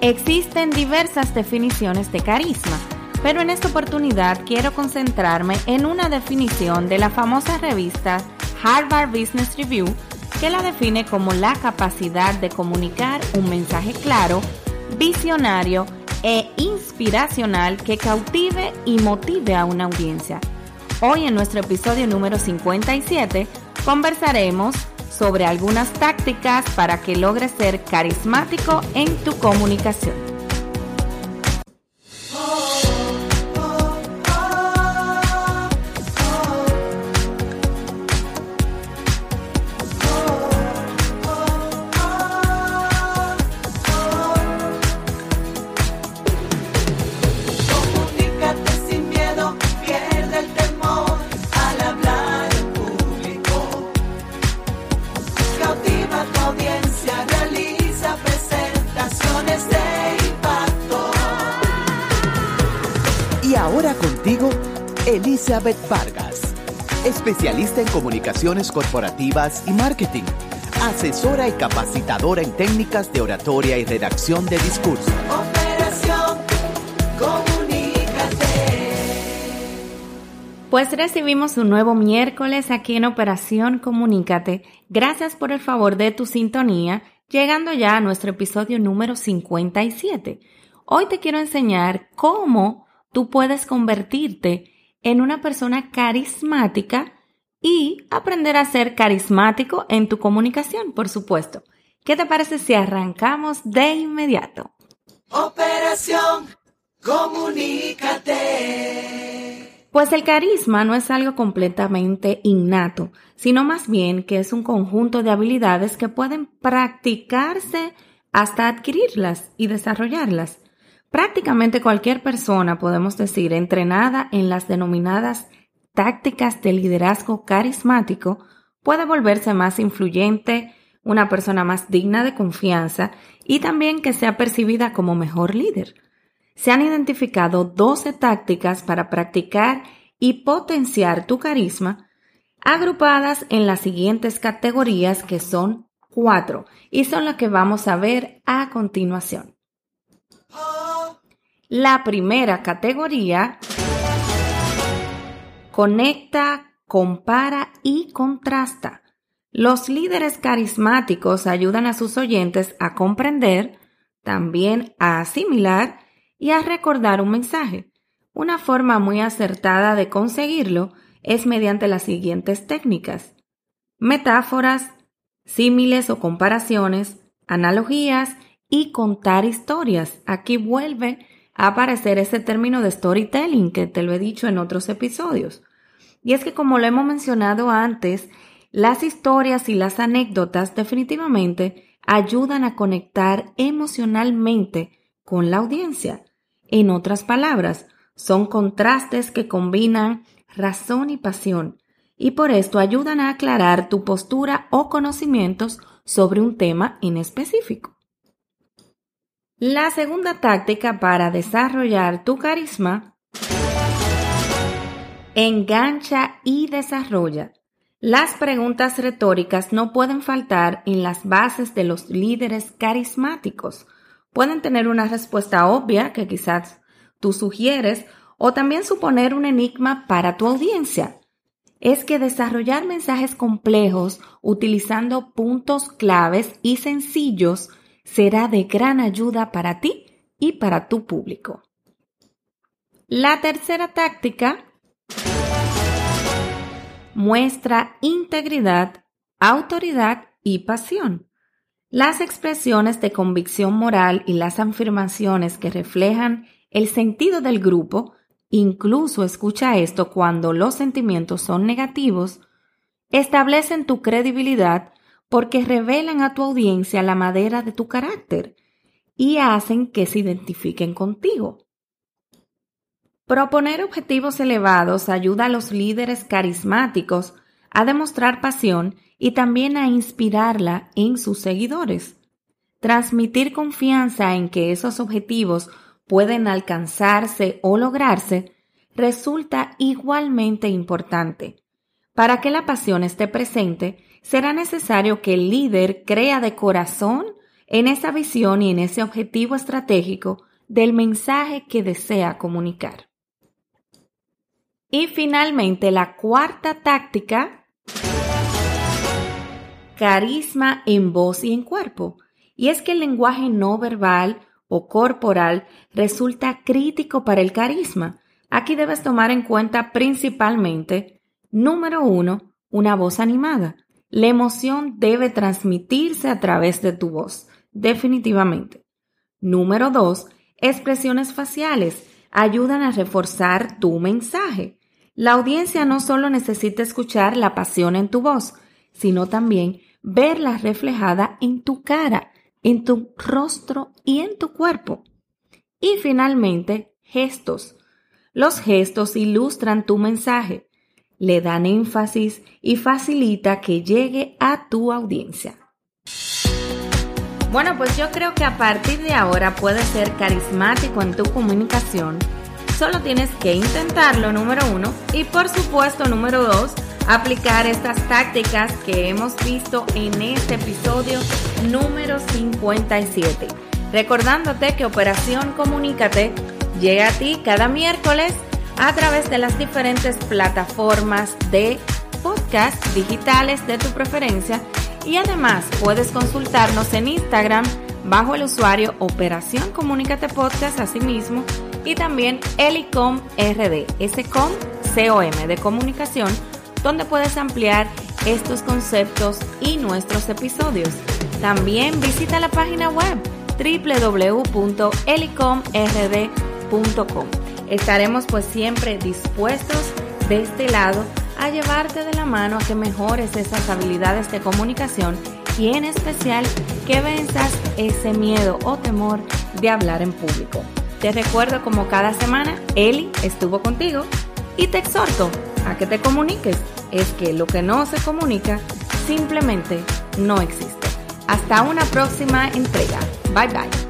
Existen diversas definiciones de carisma, pero en esta oportunidad quiero concentrarme en una definición de la famosa revista Harvard Business Review que la define como la capacidad de comunicar un mensaje claro, visionario e inspiracional que cautive y motive a una audiencia. Hoy en nuestro episodio número 57 conversaremos sobre algunas tácticas para que logres ser carismático en tu comunicación. Elizabeth Vargas, especialista en comunicaciones corporativas y marketing, asesora y capacitadora en técnicas de oratoria y redacción de discurso. Operación Comunícate. Pues recibimos un nuevo miércoles aquí en Operación Comunícate. Gracias por el favor de tu sintonía, llegando ya a nuestro episodio número 57. Hoy te quiero enseñar cómo tú puedes convertirte en una persona carismática y aprender a ser carismático en tu comunicación, por supuesto. ¿Qué te parece si arrancamos de inmediato? Operación Comunícate. Pues el carisma no es algo completamente innato, sino más bien que es un conjunto de habilidades que pueden practicarse hasta adquirirlas y desarrollarlas. Prácticamente cualquier persona, podemos decir, entrenada en las denominadas tácticas de liderazgo carismático, puede volverse más influyente, una persona más digna de confianza y también que sea percibida como mejor líder. Se han identificado 12 tácticas para practicar y potenciar tu carisma, agrupadas en las siguientes categorías que son cuatro y son las que vamos a ver a continuación. La primera categoría conecta, compara y contrasta. Los líderes carismáticos ayudan a sus oyentes a comprender, también a asimilar y a recordar un mensaje. Una forma muy acertada de conseguirlo es mediante las siguientes técnicas. Metáforas, símiles o comparaciones, analogías y contar historias. Aquí vuelve aparecer ese término de storytelling que te lo he dicho en otros episodios. Y es que como lo hemos mencionado antes, las historias y las anécdotas definitivamente ayudan a conectar emocionalmente con la audiencia. En otras palabras, son contrastes que combinan razón y pasión y por esto ayudan a aclarar tu postura o conocimientos sobre un tema en específico. La segunda táctica para desarrollar tu carisma, engancha y desarrolla. Las preguntas retóricas no pueden faltar en las bases de los líderes carismáticos. Pueden tener una respuesta obvia que quizás tú sugieres o también suponer un enigma para tu audiencia. Es que desarrollar mensajes complejos utilizando puntos claves y sencillos será de gran ayuda para ti y para tu público. La tercera táctica muestra integridad, autoridad y pasión. Las expresiones de convicción moral y las afirmaciones que reflejan el sentido del grupo, incluso escucha esto cuando los sentimientos son negativos, establecen tu credibilidad porque revelan a tu audiencia la madera de tu carácter y hacen que se identifiquen contigo. Proponer objetivos elevados ayuda a los líderes carismáticos a demostrar pasión y también a inspirarla en sus seguidores. Transmitir confianza en que esos objetivos pueden alcanzarse o lograrse resulta igualmente importante. Para que la pasión esté presente, será necesario que el líder crea de corazón en esa visión y en ese objetivo estratégico del mensaje que desea comunicar. Y finalmente, la cuarta táctica, carisma en voz y en cuerpo. Y es que el lenguaje no verbal o corporal resulta crítico para el carisma. Aquí debes tomar en cuenta principalmente, número uno, una voz animada. La emoción debe transmitirse a través de tu voz, definitivamente. Número dos, expresiones faciales ayudan a reforzar tu mensaje. La audiencia no solo necesita escuchar la pasión en tu voz, sino también verla reflejada en tu cara, en tu rostro y en tu cuerpo. Y finalmente, gestos. Los gestos ilustran tu mensaje, le dan énfasis y facilita que llegue a tu audiencia. Bueno, pues yo creo que a partir de ahora puedes ser carismático en tu comunicación. Solo tienes que intentarlo, número uno, y por supuesto, número dos, aplicar estas tácticas que hemos visto en este episodio número 57. Recordándote que Operación Comunícate llega a ti cada miércoles a través de las diferentes plataformas de podcast digitales de tu preferencia y además puedes consultarnos en Instagram bajo el usuario Operación Comunícate Podcast asimismo y también Elicom RD, ese com COM de comunicación donde puedes ampliar estos conceptos y nuestros episodios. También visita la página web www.elicomrd.com. Estaremos pues siempre dispuestos de este lado a llevarte de la mano a que mejores esas habilidades de comunicación y en especial que venzas ese miedo o temor de hablar en público. Te recuerdo como cada semana, Eli estuvo contigo y te exhorto a que te comuniques. Es que lo que no se comunica simplemente no existe. Hasta una próxima entrega. Bye bye.